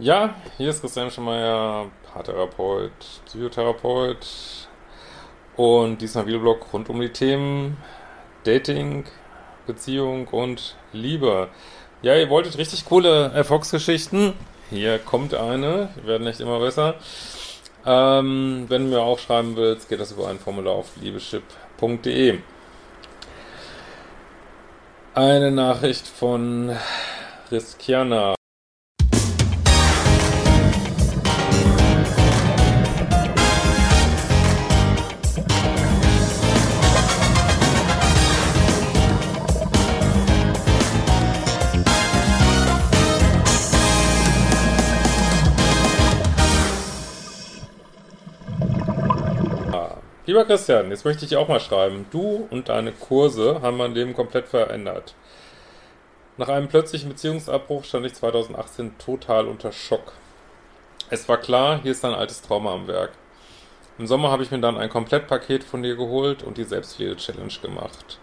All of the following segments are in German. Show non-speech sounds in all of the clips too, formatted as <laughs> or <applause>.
Ja, hier ist Christian Schemeier, Paartherapeut, Psychotherapeut und diesmal Videoblog rund um die Themen Dating, Beziehung und Liebe. Ja, ihr wolltet richtig coole Erfolgsgeschichten. Hier kommt eine, die werden nicht immer besser. Ähm, wenn du mir auch schreiben willst, geht das über ein Formular auf liebeschip.de. Eine Nachricht von Riskiana. Lieber Christian, jetzt möchte ich dir auch mal schreiben. Du und deine Kurse haben mein Leben komplett verändert. Nach einem plötzlichen Beziehungsabbruch stand ich 2018 total unter Schock. Es war klar, hier ist ein altes Trauma am Werk. Im Sommer habe ich mir dann ein Komplettpaket von dir geholt und die Selbstpflege-Challenge gemacht.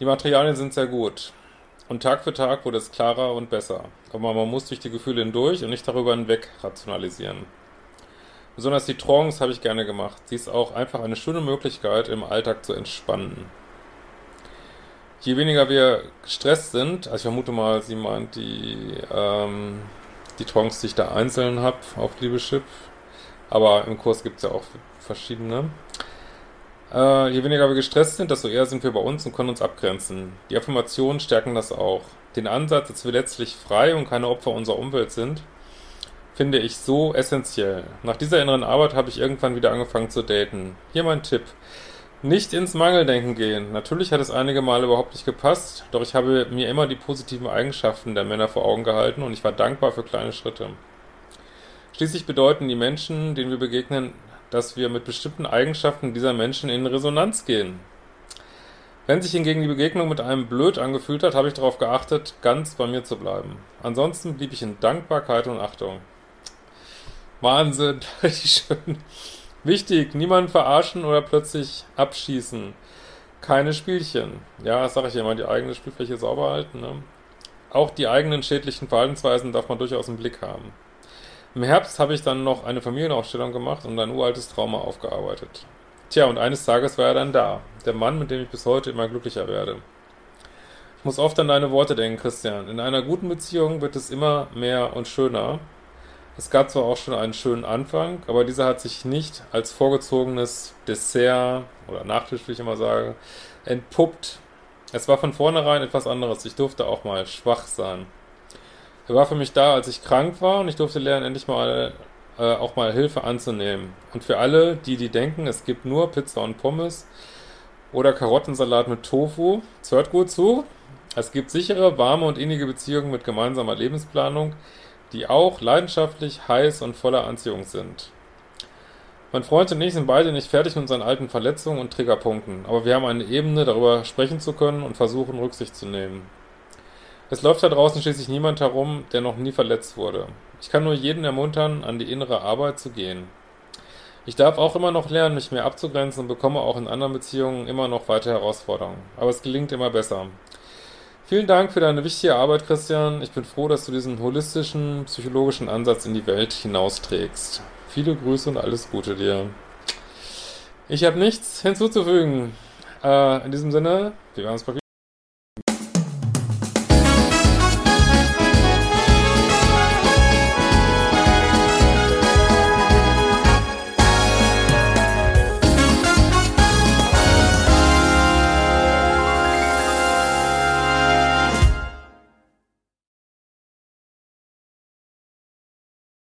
Die Materialien sind sehr gut. Und Tag für Tag wurde es klarer und besser. Aber man muss durch die Gefühle hindurch und nicht darüber hinweg rationalisieren. Besonders die Trance habe ich gerne gemacht. Sie ist auch einfach eine schöne Möglichkeit, im Alltag zu entspannen. Je weniger wir gestresst sind, also ich vermute mal, sie meint die, ähm, die Trance, die ich da einzeln habe auf Liebeschip, aber im Kurs gibt es ja auch verschiedene. Äh, je weniger wir gestresst sind, desto eher sind wir bei uns und können uns abgrenzen. Die Affirmationen stärken das auch. Den Ansatz, dass wir letztlich frei und keine Opfer unserer Umwelt sind, finde ich so essentiell. Nach dieser inneren Arbeit habe ich irgendwann wieder angefangen zu daten. Hier mein Tipp. Nicht ins Mangeldenken gehen. Natürlich hat es einige Male überhaupt nicht gepasst, doch ich habe mir immer die positiven Eigenschaften der Männer vor Augen gehalten und ich war dankbar für kleine Schritte. Schließlich bedeuten die Menschen, denen wir begegnen, dass wir mit bestimmten Eigenschaften dieser Menschen in Resonanz gehen. Wenn sich hingegen die Begegnung mit einem blöd angefühlt hat, habe ich darauf geachtet, ganz bei mir zu bleiben. Ansonsten blieb ich in Dankbarkeit und Achtung. Wahnsinn, <laughs> richtig schön. Wichtig, niemanden verarschen oder plötzlich abschießen. Keine Spielchen. Ja, das sage ich immer, die eigene Spielfläche sauber halten. Ne? Auch die eigenen schädlichen Verhaltensweisen darf man durchaus im Blick haben. Im Herbst habe ich dann noch eine Familienaufstellung gemacht und ein uraltes Trauma aufgearbeitet. Tja, und eines Tages war er dann da. Der Mann, mit dem ich bis heute immer glücklicher werde. Ich muss oft an deine Worte denken, Christian. In einer guten Beziehung wird es immer mehr und schöner. Es gab zwar auch schon einen schönen Anfang, aber dieser hat sich nicht als vorgezogenes Dessert oder Nachtisch, wie ich immer sage, entpuppt. Es war von vornherein etwas anderes. Ich durfte auch mal schwach sein. Er war für mich da, als ich krank war und ich durfte lernen, endlich mal äh, auch mal Hilfe anzunehmen. Und für alle, die, die denken, es gibt nur Pizza und Pommes oder Karottensalat mit Tofu, hört gut zu. Es gibt sichere, warme und innige Beziehungen mit gemeinsamer Lebensplanung, die auch leidenschaftlich, heiß und voller Anziehung sind. Mein Freund und ich sind beide nicht fertig mit unseren alten Verletzungen und Triggerpunkten, aber wir haben eine Ebene, darüber sprechen zu können und versuchen, Rücksicht zu nehmen. Es läuft da draußen schließlich niemand herum, der noch nie verletzt wurde. Ich kann nur jeden ermuntern, an die innere Arbeit zu gehen. Ich darf auch immer noch lernen, mich mehr abzugrenzen und bekomme auch in anderen Beziehungen immer noch weitere Herausforderungen. Aber es gelingt immer besser. Vielen Dank für deine wichtige Arbeit, Christian. Ich bin froh, dass du diesen holistischen, psychologischen Ansatz in die Welt hinausträgst. Viele Grüße und alles Gute dir. Ich habe nichts hinzuzufügen. Äh, in diesem Sinne, wir uns bald wieder.